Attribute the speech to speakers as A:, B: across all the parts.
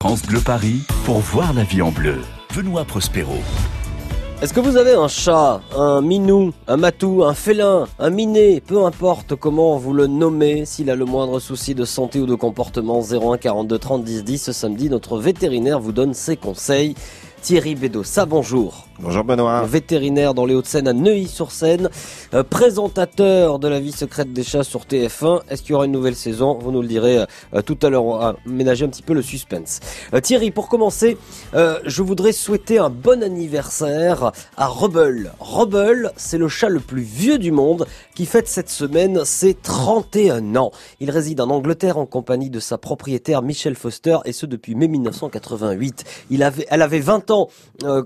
A: France Bleu Paris pour voir la vie en bleu. Benoît Prospero.
B: Est-ce que vous avez un chat, un minou, un matou, un félin, un miné, peu importe comment vous le nommez, s'il a le moindre souci de santé ou de comportement 01 42 30 10 10 ce samedi, notre vétérinaire vous donne ses conseils. Thierry Bédossa, bonjour.
C: Bonjour Benoît.
B: Vétérinaire dans les Hauts-de-Seine à Neuilly-sur-Seine, euh, présentateur de la vie secrète des chats sur TF1. Est-ce qu'il y aura une nouvelle saison? Vous nous le direz euh, tout à l'heure. On va ménager un petit peu le suspense. Euh, Thierry, pour commencer, je voudrais souhaiter un bon anniversaire à Rebel. Rebel, c'est le chat le plus vieux du monde qui fête cette semaine ses 31 ans. Il réside en Angleterre en compagnie de sa propriétaire Michelle Foster et ce depuis mai 1988. Il avait, elle avait 20 ans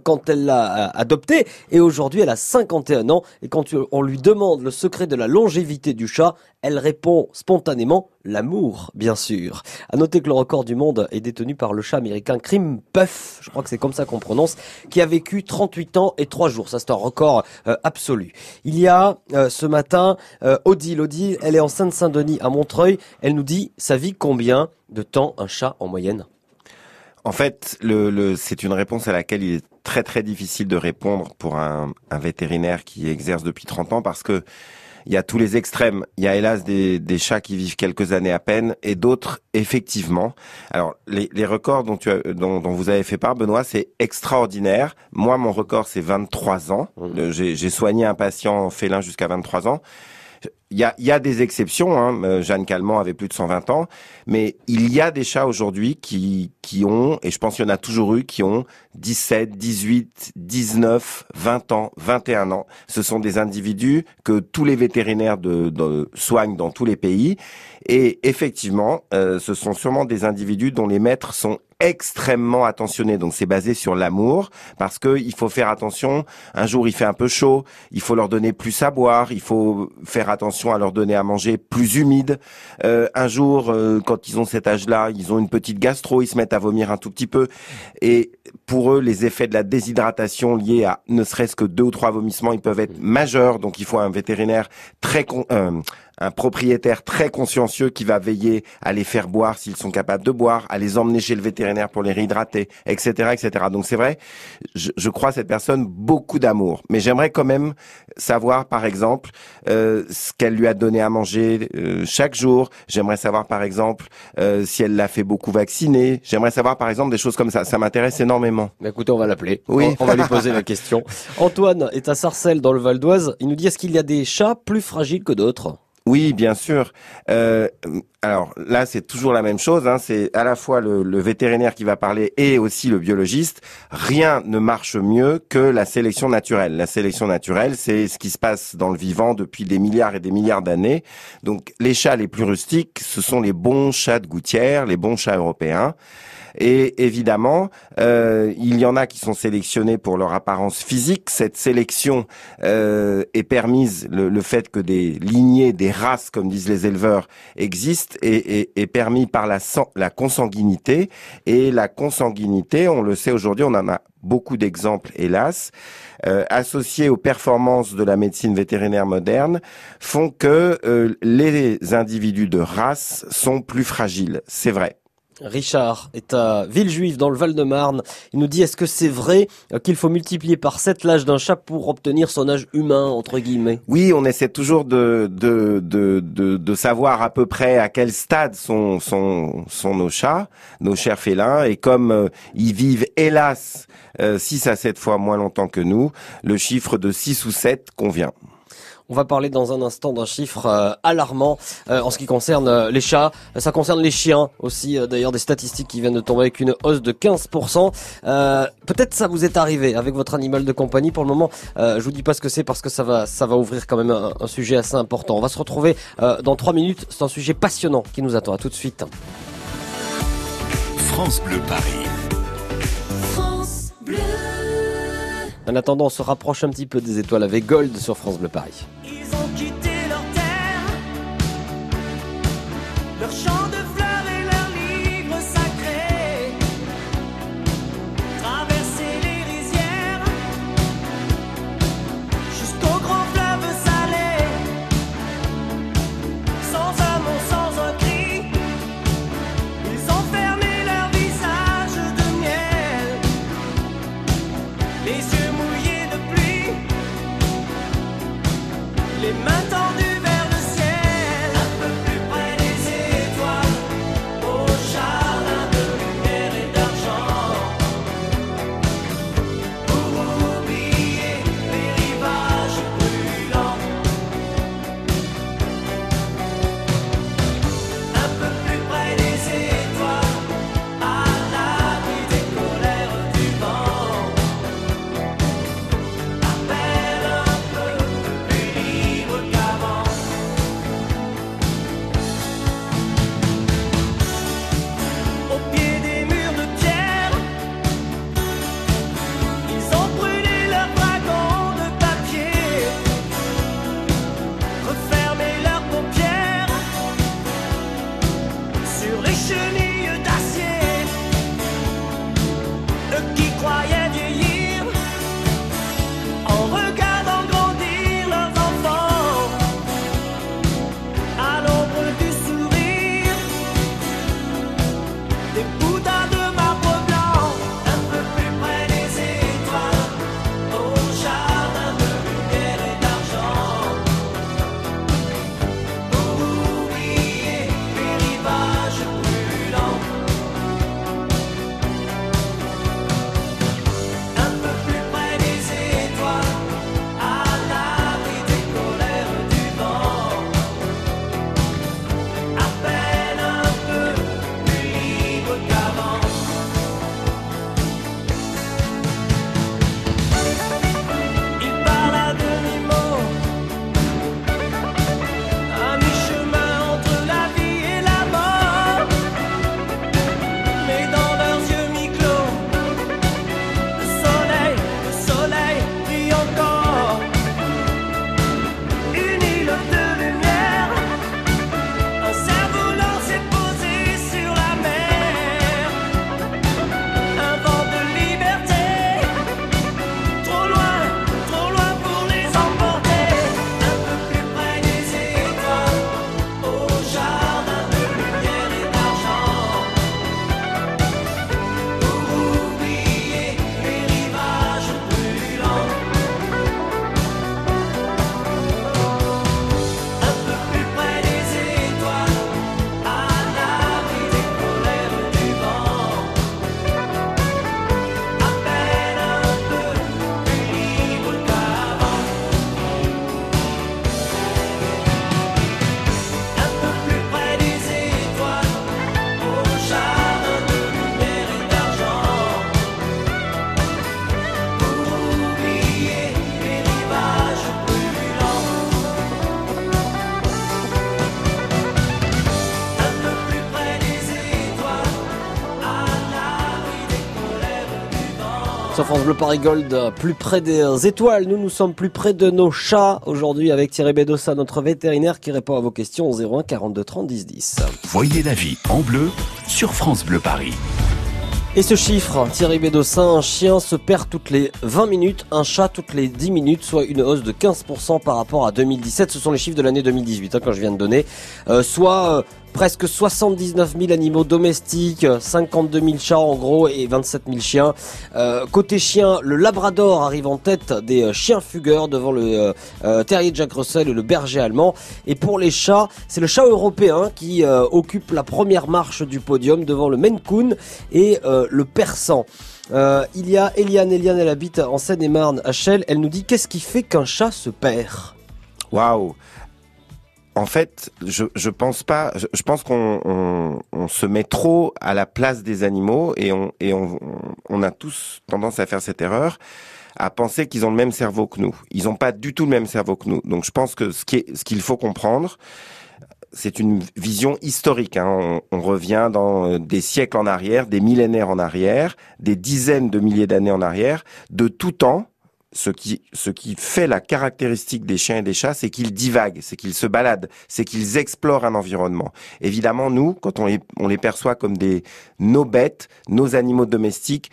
B: quand elle l'a adoptée et aujourd'hui elle a 51 ans et quand on lui demande le secret de la longévité du chat, elle répond spontanément l'amour, bien sûr. À noter que le record du monde est détenu par le chat américain Krim Puff, je crois que c'est comme ça qu'on prononce, qui a vécu 38 ans et 3 jours. Ça c'est un record euh, absolu. Il y a euh, ce matin euh, Odile, Odile, elle est en Seine-Saint-Denis à Montreuil, elle nous dit ça vit combien de temps un chat en moyenne?
C: En fait, c'est une réponse à laquelle il est très très difficile de répondre pour un, un vétérinaire qui exerce depuis 30 ans parce que il y a tous les extrêmes. Il y a hélas des, des chats qui vivent quelques années à peine et d'autres effectivement. Alors les, les records dont, tu as, dont, dont, vous avez fait part, Benoît, c'est extraordinaire. Moi, mon record, c'est 23 ans. Mmh. J'ai soigné un patient félin jusqu'à 23 ans. Il y a, y a, des exceptions. Hein. Euh, Jeanne Calment avait plus de 120 ans, mais il y a des chats aujourd'hui qui, qui ont, et je pense qu'il y en a toujours eu, qui ont 17, 18, 19, 20 ans, 21 ans. Ce sont des individus que tous les vétérinaires de, de soignent dans tous les pays. Et effectivement, euh, ce sont sûrement des individus dont les maîtres sont extrêmement attentionné. Donc c'est basé sur l'amour parce que il faut faire attention. Un jour il fait un peu chaud, il faut leur donner plus à boire, il faut faire attention à leur donner à manger plus humide. Euh, un jour, euh, quand ils ont cet âge-là, ils ont une petite gastro, ils se mettent à vomir un tout petit peu. Et pour eux, les effets de la déshydratation liés à ne serait-ce que deux ou trois vomissements, ils peuvent être majeurs. Donc il faut un vétérinaire très con, euh, un propriétaire très consciencieux qui va veiller à les faire boire s'ils sont capables de boire, à les emmener chez le vétérinaire pour les réhydrater, etc., etc. Donc c'est vrai, je, je, crois à cette personne beaucoup d'amour, mais j'aimerais quand même savoir, par exemple, euh, ce qu'elle lui a donné à manger euh, chaque jour. J'aimerais savoir, par exemple, euh, si elle l'a fait beaucoup vacciner. J'aimerais savoir, par exemple, des choses comme ça. Ça m'intéresse énormément.
B: Mais écoutez, on va l'appeler. Oui, on, on va lui poser la question. Antoine est à Sarcelles dans le Val d'Oise. Il nous dit est-ce qu'il y a des chats plus fragiles que d'autres?
C: Oui, bien sûr. Euh, alors là, c'est toujours la même chose. Hein. C'est à la fois le, le, vétérinaire qui va parler et aussi le biologiste. Rien ne marche mieux que la sélection naturelle. La sélection naturelle, c'est ce qui se passe dans le vivant depuis des milliards et des milliards d'années. Donc les chats les plus rustiques, ce sont les bons chats de gouttière, les bons chats européens. Et évidemment, euh, il y en a qui sont sélectionnés pour leur apparence physique. Cette sélection euh, est permise, le, fait que des lignées, des races, comme disent les éleveurs, existent, est, est, permis par la, la consanguinité. Et la consanguinité, on le sait aujourd'hui, on en a beaucoup d'exemples, hélas, euh, associés aux performances de la médecine vétérinaire moderne, font que euh, les individus de race sont plus fragiles. C'est vrai.
B: Richard est à Villejuif dans le Val-de-Marne. Il nous dit est-ce que c'est vrai qu'il faut multiplier par 7 l'âge d'un chat pour obtenir son âge humain entre guillemets?
C: Oui, on essaie toujours de de, de, de, savoir à peu près à quel stade sont, sont, sont nos chats, nos chers félins, et comme euh, ils vivent hélas 6 euh, à 7 fois moins longtemps que nous, le chiffre de 6 ou 7 convient.
B: On va parler dans un instant d'un chiffre euh, alarmant euh, en ce qui concerne euh, les chats. Ça concerne les chiens aussi. D'ailleurs, des statistiques qui viennent de tomber avec une hausse de 15%. Peut-être ça vous est arrivé avec votre animal de compagnie. Pour le moment, je vous dis pas ce que c'est parce que ça va, ouvrir quand même un, sujet assez important. On va se retrouver dans trois minutes. C'est un sujet passionnant qui nous attend. À tout de suite.
A: France Bleu Paris.
B: En attendant, on se rapproche un petit peu des étoiles avec Gold sur France Bleu Paris.
D: Ils ont quitté leur terre, leur champ de
B: Sur France Bleu Paris Gold, plus près des étoiles, nous nous sommes plus près de nos chats aujourd'hui avec Thierry Bedossa, notre vétérinaire qui répond à vos questions au 01 42 30 10 10.
A: Voyez la vie en bleu sur France Bleu Paris.
B: Et ce chiffre, Thierry Bédossin, un chien se perd toutes les 20 minutes, un chat toutes les 10 minutes, soit une hausse de 15% par rapport à 2017. Ce sont les chiffres de l'année 2018 hein, quand je viens de donner. Euh, soit euh, presque 79 000 animaux domestiques, 52 000 chats en gros et 27 000 chiens. Euh, côté chien, le Labrador arrive en tête des euh, chiens fugueurs devant le euh, terrier Jack Russell et le berger allemand. Et pour les chats, c'est le chat européen qui occupe la première marche du podium devant le Maine et le Persan. Il y a Eliane, Eliane elle habite en Seine-et-Marne à Chelles, elle nous dit qu'est-ce qui fait qu'un chat se perd?
C: Waouh en fait, je, je pense pas. Je, je pense qu'on on, on se met trop à la place des animaux et on et on, on a tous tendance à faire cette erreur à penser qu'ils ont le même cerveau que nous. Ils n'ont pas du tout le même cerveau que nous. Donc je pense que ce qui est, ce qu'il faut comprendre, c'est une vision historique. Hein. On, revient dans euh, des siècles en arrière, des millénaires en arrière, des dizaines de milliers d'années en arrière, de tout temps ce qui, ce qui fait la caractéristique des chiens et des chats, c'est qu'ils divaguent, c'est qu'ils se baladent, c'est qu'ils explorent un environnement. Évidemment, nous, quand on les, on les perçoit comme des, nos bêtes, nos animaux domestiques,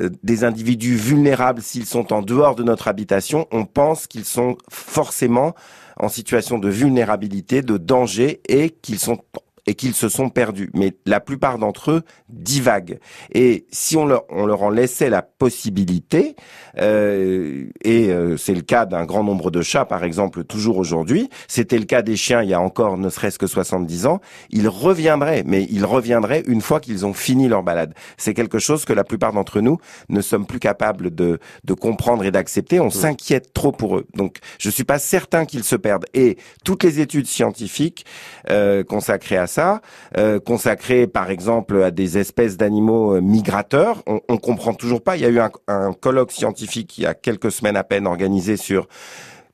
C: euh, des individus vulnérables s'ils sont en dehors de notre habitation, on pense qu'ils sont forcément en situation de vulnérabilité, de danger et qu'ils sont et qu'ils se sont perdus. Mais la plupart d'entre eux divaguent. Et si on leur, on leur en laissait la possibilité, euh, et euh, c'est le cas d'un grand nombre de chats, par exemple, toujours aujourd'hui, c'était le cas des chiens il y a encore ne serait-ce que 70 ans, ils reviendraient, mais ils reviendraient une fois qu'ils ont fini leur balade. C'est quelque chose que la plupart d'entre nous ne sommes plus capables de, de comprendre et d'accepter. On s'inquiète trop pour eux. Donc, je suis pas certain qu'ils se perdent. Et toutes les études scientifiques euh, consacrées à ça, euh, consacré par exemple à des espèces d'animaux euh, migrateurs. On, on comprend toujours pas. Il y a eu un, un, colloque scientifique il y a quelques semaines à peine organisé sur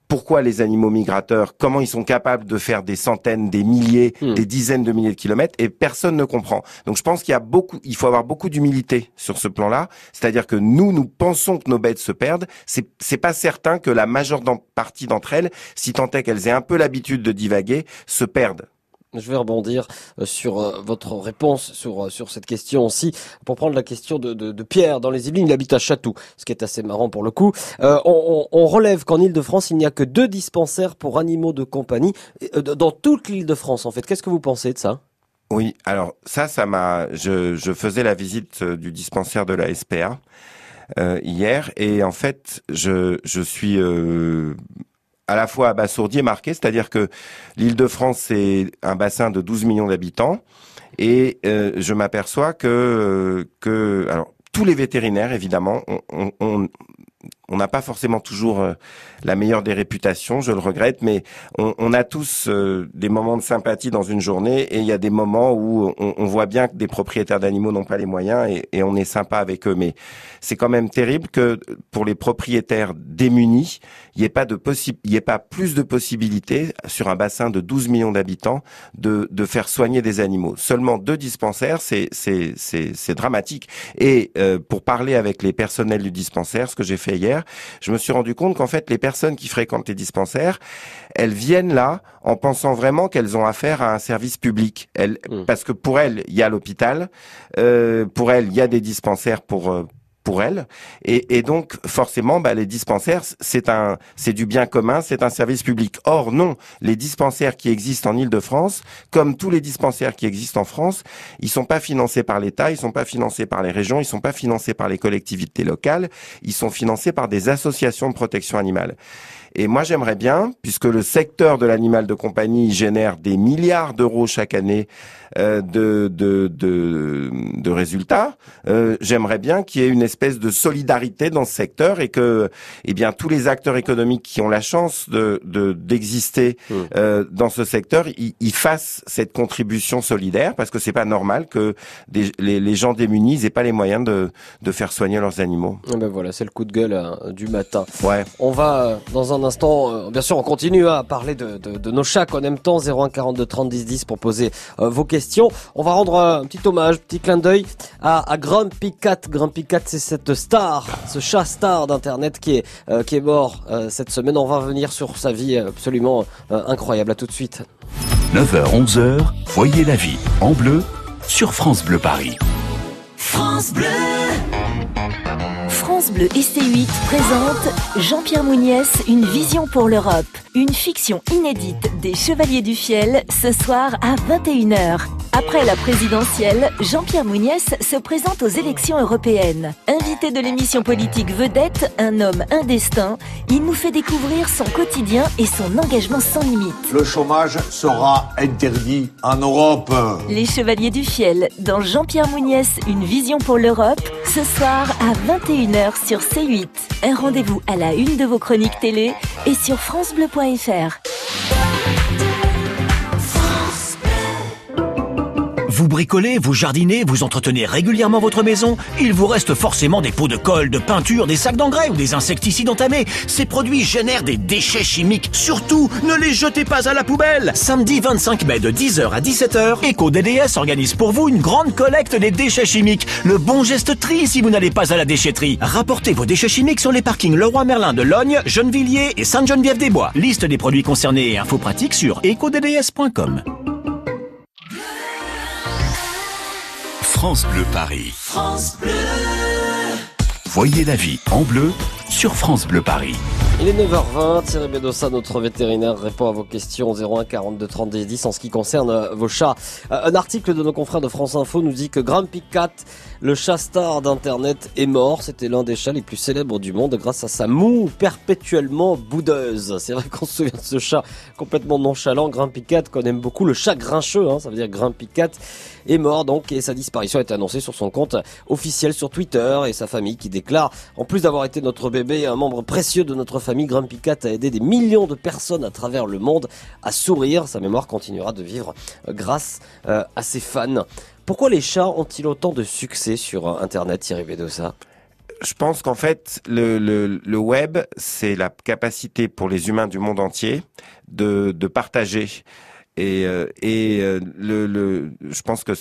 C: pourquoi les animaux migrateurs, comment ils sont capables de faire des centaines, des milliers, mmh. des dizaines de milliers de kilomètres, et personne ne comprend. Donc je pense qu'il y a beaucoup, il faut avoir beaucoup d'humilité sur ce plan-là. C'est-à-dire que nous, nous pensons que nos bêtes se perdent. C'est, c'est pas certain que la majeure partie d'entre elles, si tant est qu'elles aient un peu l'habitude de divaguer, se perdent.
B: Je vais rebondir euh, sur euh, votre réponse sur euh, sur cette question aussi pour prendre la question de, de, de Pierre dans les Yvelines. Il habite à Château, ce qui est assez marrant pour le coup. On, relève qu'en Île-de-France, il n'y a que deux dispensaires pour animaux de compagnie dans toute l'Île-de-France. En fait, qu'est-ce que vous pensez de ça?
C: Oui, alors ça, ça m'a. Je, faisais la visite du dispensaire de la SPA. Hier et en fait je je suis à la fois abasourdi et marqué, c'est-à-dire que l'Île-de-France c'est un bassin de 12 millions d'habitants. Et euh, je m'aperçois que que alors tous les vétérinaires évidemment on, on, on n'a pas forcément toujours euh, la meilleure des réputations, je le regrette, mais on, on a tous euh, des moments de sympathie dans une journée et il y a des moments où on, on voit bien que des propriétaires d'animaux n'ont pas les moyens et, et, on est sympa avec eux. Mais c'est quand même terrible que pour les propriétaires démunis, il n'y ait pas de y ait pas plus de possibilités sur un bassin de 12 millions d'habitants de, de faire soigner des animaux. Seulement deux dispensaires, c'est dramatique. Et euh, pour parler avec les personnels du dispensaire, ce que j'ai fait hier je me suis rendu compte qu'en fait, les personnes qui fréquentent les dispensaires, elles viennent là en pensant vraiment qu'elles ont affaire à un service public. Elles, mmh. Parce que pour elles, il y a l'hôpital, euh, pour elles, il y a des dispensaires pour euh, et donc, forcément, bah, les dispensaires, c'est un, c'est du bien commun, c'est un service public. Or, non, les dispensaires qui existent en Ile-de-France, comme tous les dispensaires qui existent en France, ils sont pas financés par l'État, ils sont pas financés par les régions, ils sont pas financés par les collectivités locales, ils sont financés par des associations de protection animale. Et moi, j'aimerais bien, puisque le secteur de l'animal de compagnie génère des milliards d'euros chaque année euh, de, de, de, de, résultats, euh, j'aimerais bien qu'il y ait une espèce de solidarité dans ce secteur et que, eh bien, tous les acteurs économiques qui ont la chance de d'exister de, mmh. euh, dans ce secteur, ils, ils, fassent cette contribution solidaire parce que c'est pas normal que des, les, les, gens démunis n'aient pas les moyens de, de faire soigner leurs animaux.
B: Et ben voilà, c'est le coup de gueule hein, du matin.
C: Ouais.
B: On va dans un instant, euh, bien sûr, on continue à parler de, de, de nos chats qu'on aime tant. 01 42 30 10 10 pour poser euh, vos questions. On va rendre un petit hommage, petit clin d'œil à, à Grumpy Cat. Grumpy Cat, c'est cette star, ce chat star d'internet qui est euh, qui est mort euh, cette semaine. On va revenir sur sa vie absolument euh, incroyable. À tout de suite.
A: 9h, 11h, voyez la vie en bleu sur France Bleu Paris.
D: France Bleu.
E: France Bleu et C8 présente Jean-Pierre Mouniès, Une vision pour l'Europe. Une fiction inédite des Chevaliers du Fiel ce soir à 21h. Après la présidentielle, Jean-Pierre Mouniès se présente aux élections européennes. Invité de l'émission politique Vedette, un homme, un destin, il nous fait découvrir son quotidien et son engagement sans limite.
F: Le chômage sera interdit en Europe.
E: Les Chevaliers du Fiel, dans Jean-Pierre Mouniès, Une vision pour l'Europe, ce soir à 21h sur C8. Un rendez-vous à la une de vos chroniques télé et sur FranceBleu.fr.
G: Vous bricolez, vous jardinez, vous entretenez régulièrement votre maison, il vous reste forcément des pots de colle, de peinture, des sacs d'engrais ou des insecticides entamés. Ces produits génèrent des déchets chimiques. Surtout, ne les jetez pas à la poubelle. Samedi 25 mai de 10h à 17h, EcoDDS organise pour vous une grande collecte des déchets chimiques. Le bon geste tri si vous n'allez pas à la déchetterie. Rapportez vos déchets chimiques sur les parkings Leroy Merlin de Logne, Gennevilliers et Sainte-Geneviève-des-Bois. Liste des produits concernés et infos pratiques sur ecodds.com.
A: France Bleu Paris.
D: France Bleu.
A: Voyez la vie en bleu sur France Bleu Paris.
B: Il est 9h20, Thierry Bedossa, notre vétérinaire, répond à vos questions 01 42 30 10 en ce qui concerne euh, vos chats. Euh, Un article de nos confrères de France Info nous dit que Grumpy Cat, le chat star d'internet, est mort. C'était l'un des chats les plus célèbres du monde grâce à sa moue perpétuellement boudeuse. C'est vrai qu'on se souvient de ce chat complètement nonchalant, Grumpy Cat, qu'on aime beaucoup, le chat grincheux, hein, ça veut dire Grumpy Cat, est mort donc et sa disparition a été annoncée sur son compte officiel sur Twitter et sa famille qui déclare, en plus d'avoir été notre bébé, un membre précieux de notre famille, Grumpy Cat a aidé des millions de personnes à travers le monde à sourire. Sa mémoire continuera de vivre euh, grâce euh, à ses fans. Pourquoi les chats ont-ils autant de succès sur euh, Internet, Thierry Bedossa
C: Je pense qu'en fait, le, web, c'est la capacité pour les humains du monde entier de partager. Et, euh, euh, le, le, je pense que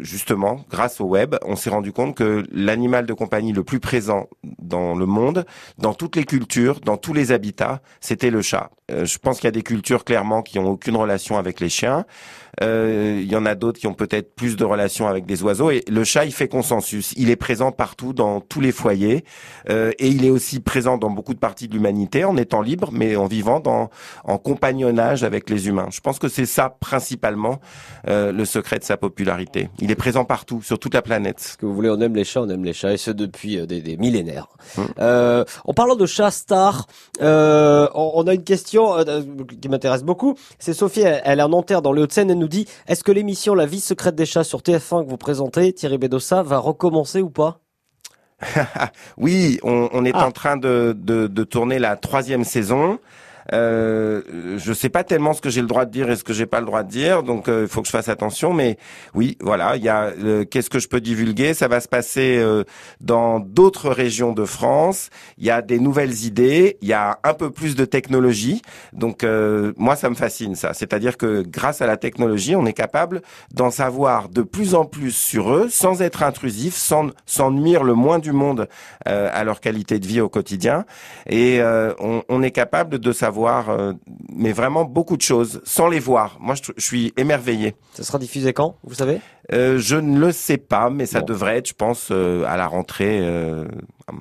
C: justement, grâce au web, on s'est rendu compte que l'animal de compagnie le plus présent dans le monde, dans toutes les cultures, dans tous les habitats, c'était le chat. Euh, je pense qu'il y a des cultures clairement qui ont aucune relation avec les chiens. Euh, Il y en a d'autres qui ont peut-être plus de relations avec des oiseaux. Et le chat, il fait consensus. Il est présent partout, dans tous les foyers, euh, et il est aussi présent dans beaucoup de parties de l'humanité, en étant libre, mais en vivant dans, en compagnonnage avec les humains. Je pense que c'est ça principalement euh, le secret de sa popularité. Il est présent partout, sur toute la planète.
B: Ce que vous voulez, on aime les chats, on aime les chats, et ce depuis euh, des, des millénaires.
C: Hum.
B: Euh, en parlant de chats stars, euh, on, on a une question euh, qui m'intéresse beaucoup. C'est Sophie, elle, elle est en Nanterre dans le Hauts-de-Seine, elle nous dit, est-ce que l'émission La vie secrète des chats sur TF1 que vous présentez, Thierry Bedossa, va recommencer ou pas?
C: Oui, on, on est
B: Ah.
C: en train de, de, de tourner la troisième saison. Euh, je sais pas tellement ce que j'ai le droit de dire et ce que j'ai pas le droit de dire, donc euh, il faut que je fasse attention. Mais oui, voilà, il y a euh, qu'est-ce que je peux divulguer? Ça va se passer euh, dans d'autres régions de France. Il y a des nouvelles idées, il y a un peu plus de technologie. Donc euh, moi, ça me fascine ça. C'est-à-dire que grâce à la technologie, on est capable d'en savoir de plus en plus sur eux, sans être intrusif, sans, sans nuire le moins du monde euh, à leur qualité de vie au quotidien. Et euh, on, on est capable de savoir, euh, mais vraiment beaucoup de choses, sans les voir. Moi, je, suis émerveillé.
B: Ça sera diffusé quand, vous savez?
C: Euh, je ne le sais pas, mais ça
B: Bon.
C: devrait être, je pense, euh, à la rentrée. euh,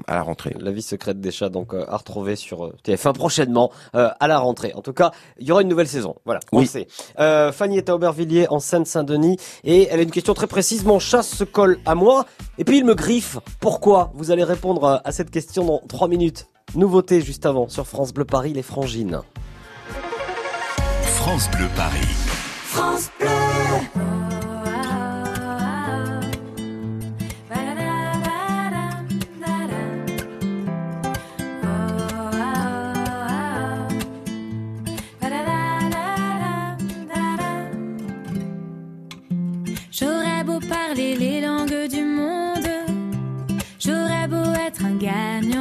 C: à la rentrée.
B: La vie secrète des chats, donc à retrouver sur euh, TF1 prochainement à la rentrée. En tout cas, il y aura une nouvelle saison. Voilà, on
C: Oui.
B: sait. Fanny est à Aubervilliers en Seine-Saint-Denis et elle a une question très précise. Mon chat se colle à moi et puis il me griffe. Pourquoi? Vous allez répondre à cette question dans trois minutes. Nouveauté juste avant sur France Bleu Paris, les frangines.
A: France Bleu Paris.
D: France Bleu.
H: J'aurais beau parler les langues du monde, j'aurais beau être un gagnant.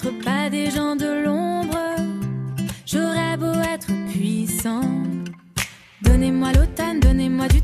H: Pas des gens de l'ombre, j'aurais beau être puissant. Donnez-moi l'automne, donnez-moi du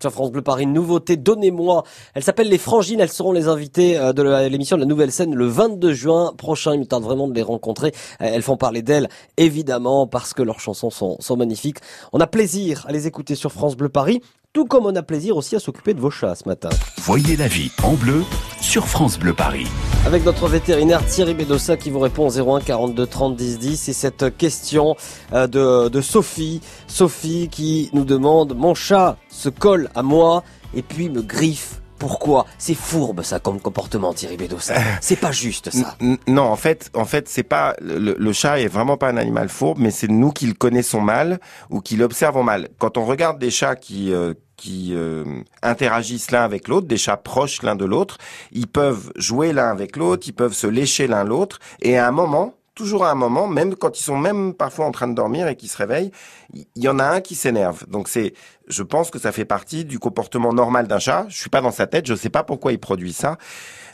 B: Sur France Bleu Paris, nouveauté, donnez-moi. Elle s'appelle Les Frangines, elles seront les invités euh, de l'émission de la Nouvelle Scène le 22 juin prochain. Il me tarde vraiment de les rencontrer. Euh, Elles font parler d'elles, évidemment, parce que leurs chansons sont, sont magnifiques. On a plaisir à les écouter sur France Bleu Paris, tout comme on a plaisir aussi à s'occuper de vos chats ce matin.
A: Voyez la vie en bleu sur France Bleu Paris.
B: Avec notre vétérinaire Thierry Bedossa qui vous répond au 01 42 30 10 10 et cette question euh, de, de Sophie. Sophie qui nous demande Mon chat se colle à moi et puis me griffe. Pourquoi? C'est fourbe ça comme comportement Thierry Bedossa. C'est pas juste ça.
C: Non, en fait, en fait, c'est pas le, le chat est vraiment pas un animal fourbe, mais c'est nous qui le connaissons mal ou qui l'observons mal. Quand on regarde des chats qui euh, qui euh, interagissent l'un avec l'autre, des chats proches l'un de l'autre, ils peuvent jouer l'un avec l'autre, ils peuvent se lécher l'un l'autre, et à un moment, toujours à un moment, même quand ils sont même parfois en train de dormir et qu'ils se réveillent, il y, en a un qui s'énerve. Donc c'est, je pense que ça fait partie du comportement normal d'un chat. Je suis pas dans sa tête, je sais pas pourquoi il produit ça.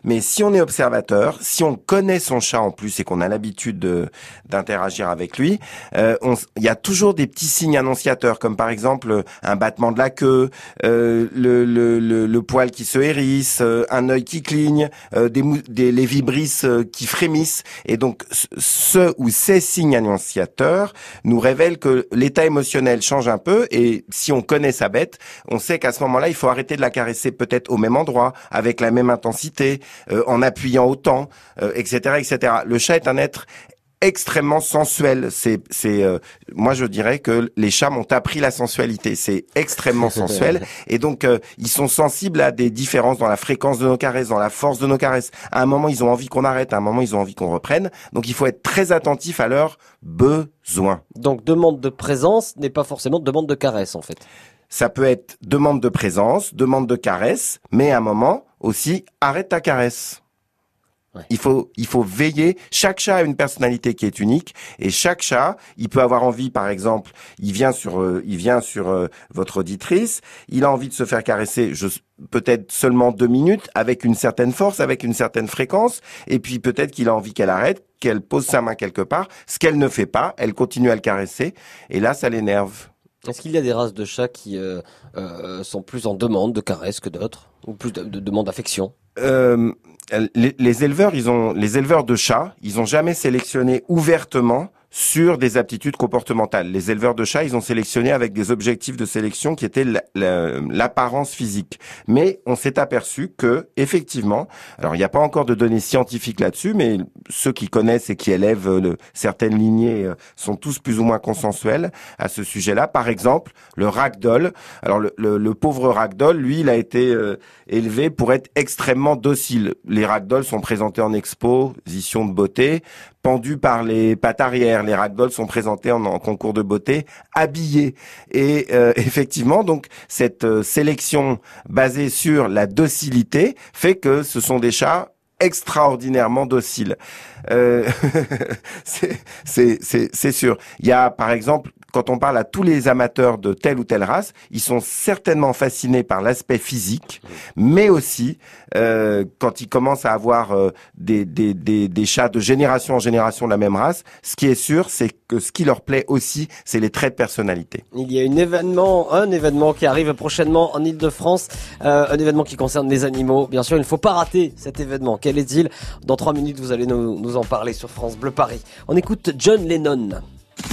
C: Mais si on est observateur, si on connaît son chat en plus et qu'on a l'habitude de- d'interagir avec lui, euh, il y a toujours des petits signes annonciateurs, comme par exemple euh, un battement de la queue, euh, le, le, le, le poil qui se hérisse, euh, un œil qui cligne, euh, des, des les vibrisses qui frémissent. Et donc ce ou ces signes annonciateurs nous révèlent que l'état émotionnel change un peu. Et si on connaît sa bête, on sait qu'à ce moment-là, il faut arrêter de la caresser peut-être au même endroit, avec la même intensité, euh, en appuyant autant, euh, etc., etc. Le chat est un être extrêmement sensuel. C'est, c'est, euh, moi je dirais que les chats m'ont appris la sensualité. C'est extrêmement sensuel et donc euh, ils sont sensibles à des différences dans la fréquence de nos caresses, dans la force de nos caresses. À un moment ils ont envie qu'on arrête, à un moment ils ont envie qu'on reprenne. Donc il faut être très attentif à leurs besoins.
B: Donc demande de présence n'est pas forcément demande de caresse en fait.
C: Ça peut être demande de présence, demande de caresse, mais à un moment aussi arrête ta caresse.
B: Ouais.
C: Il faut, il faut veiller. Chaque chat a une personnalité qui est unique et chaque chat, il peut avoir envie, par exemple, il vient sur, euh, il vient sur euh, votre auditrice, il a envie de se faire caresser, je, peut-être seulement deux minutes, avec une certaine force, avec une certaine fréquence, et puis peut-être qu'il a envie qu'elle arrête, qu'elle pose sa main quelque part, ce qu'elle ne fait pas, elle continue à le caresser, et là, ça l'énerve.
B: Est-ce qu'il y a des races de chats qui euh, euh, sont plus en demande de caresse que d'autres ou plus de, de demande d'affection?
C: Euh, les, les éleveurs, ils ont les éleveurs de chats, ils ont jamais sélectionné ouvertement sur des aptitudes comportementales. Les éleveurs de chats, ils ont sélectionné avec des objectifs de sélection qui étaient la- la- l'apparence physique. Mais on s'est aperçu que, effectivement, alors il n'y a pas encore de données scientifiques là-dessus, mais ceux qui connaissent et qui élèvent euh, certaines lignées euh, sont tous plus ou moins consensuels à ce sujet-là. Par exemple, le ragdoll. Alors le pauvre ragdoll, lui, il a été euh, élevé pour être extrêmement docile. Les ragdolls sont présentés en exposition de beauté, pendus par les pattes arrière. Les ragdolls sont présentés en, concours de beauté, habillés. Et euh, effectivement, donc cette euh, sélection basée sur la docilité fait que ce sont des chats extraordinairement dociles. Euh, c'est sûr. Il y a, par exemple, quand on parle à tous les amateurs de telle ou telle race, ils sont certainement fascinés par l'aspect physique, mais aussi euh, quand ils commencent à avoir euh, des, des, des, des chats de génération en génération de la même race, ce qui est sûr, c'est que ce qui leur plaît aussi, c'est les traits de personnalité.
B: Il y a un événement, un événement qui arrive prochainement en Ile-de-France, euh, un événement qui concerne les animaux. Bien sûr, il ne faut pas rater cet événement. Quel est-il? Dans trois minutes, vous allez nous, nous en parler sur France Bleu Paris. On écoute John Lennon.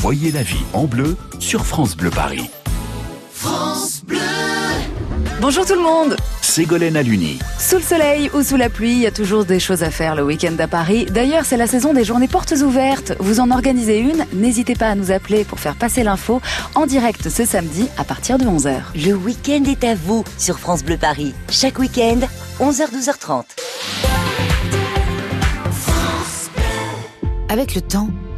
A: Voyez la vie en bleu sur France Bleu Paris.
I: Bonjour tout le monde
A: Ségolène Aluni.
I: Sous le soleil ou sous la pluie, il y a toujours des choses à faire le week-end à Paris. D'ailleurs, c'est la saison des journées portes ouvertes. Vous en organisez une N'hésitez pas à nous appeler pour faire passer l'info en direct ce samedi à partir de 11h.
J: Le week-end est à vous sur France Bleu Paris. Chaque week-end, 11h-12h30.
K: Avec le temps,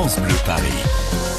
A: France Bleu Paris.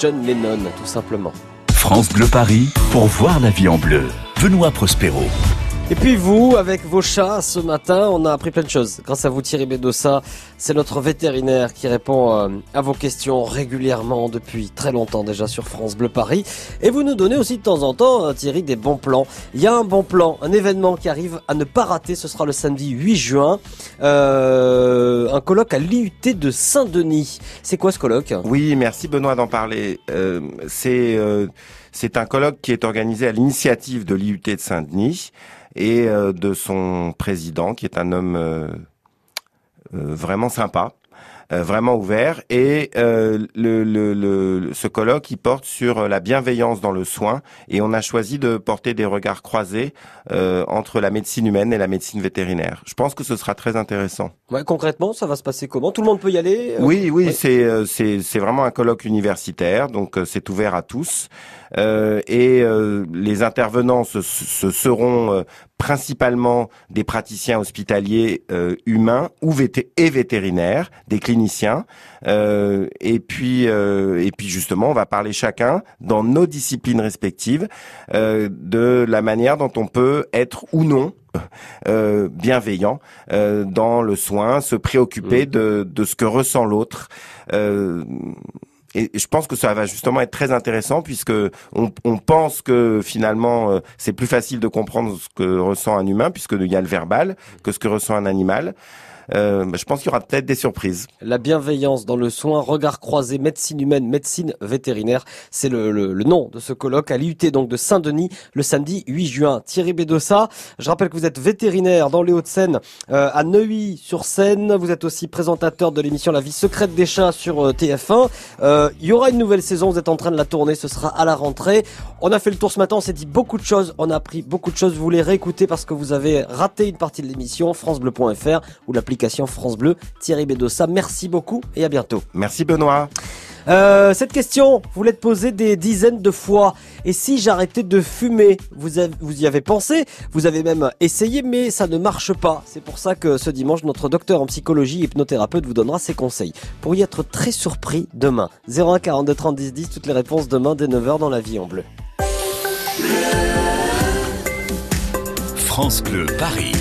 B: John Lennon, tout simplement.
A: France Bleu Paris pour voir la vie en bleu. Benoît Prospero.
B: Et puis vous, avec vos chats, ce matin, on a appris plein de choses. Grâce à vous, Thierry Bedossa, c'est notre vétérinaire qui répond euh, à vos questions régulièrement depuis très longtemps déjà sur France Bleu Paris. Et vous nous donnez aussi de temps en temps, euh, Thierry, des bons plans. Il y a un bon plan, un événement qui arrive à ne pas rater. Ce sera le samedi 8 juin. Euh, un colloque à l'IUT de Saint-Denis. C'est quoi ce colloque?
C: Oui, merci Benoît d'en parler. Euh, c'est euh, c'est un colloque qui est organisé à l'initiative de l'IUT de Saint-Denis et euh, de son président, qui est un homme euh, euh, vraiment sympa. Euh, vraiment ouvert et euh, le, le, le- ce colloque il porte sur la bienveillance dans le soin et on a choisi de porter des regards croisés euh, entre la médecine humaine et la médecine vétérinaire. Je pense que ce sera très intéressant.
B: Ouais, concrètement, ça va se passer comment? Tout le monde peut y aller Euh,
C: Oui, oui,
B: ouais.
C: c'est euh, c'est c'est vraiment un colloque universitaire, donc euh, c'est ouvert à tous. Euh, et euh, les intervenants ce, ce seront euh, principalement des praticiens hospitaliers euh, humains ou vété- et vétérinaires, des cliniciens. Euh, et puis euh, et puis justement, on va parler chacun dans nos disciplines respectives euh, de la manière dont on peut être ou non euh, bienveillant euh, dans le soin, se préoccuper de, de ce que ressent l'autre. Euh, et je pense que ça va justement être très intéressant puisque on, on pense que finalement c'est plus facile de comprendre ce que ressent un humain puisqu'il y a le verbal que ce que ressent un animal. Euh, bah, je pense qu'il y aura peut-être des surprises.
B: La bienveillance dans le soin, regard croisé, médecine humaine, médecine vétérinaire, c'est le, le- le nom de ce colloque à l'IUT donc de Saint-Denis le samedi 8 juin. Thierry Bédossa, je rappelle que vous êtes vétérinaire dans les Hauts-de-Seine euh, à Neuilly-sur-Seine. Vous êtes aussi présentateur de l'émission La vie secrète des chats sur euh, TF1. Euh, Il y aura une nouvelle saison, vous êtes en train de la tourner, ce sera à la rentrée. On a fait le tour ce matin, on s'est dit beaucoup de choses, on a appris beaucoup de choses. Vous les réécoutez parce que vous avez raté une partie de l'émission, francebleu.fr ou l'application France Bleu. Thierry Bédossa, merci beaucoup et à bientôt.
C: Merci Benoît.
B: Euh, cette question, vous l'êtes posée des dizaines de fois. Et si j'arrêtais de fumer? Vous, avez- vous y avez pensé, vous avez même essayé, mais ça ne marche pas. C'est pour ça que ce dimanche, notre docteur en psychologie et hypnothérapeute vous donnera ses conseils. Pour y être très surpris demain. 01 42 30 10 10, toutes les réponses demain dès 9h dans la vie en bleu.
A: France Bleu Paris.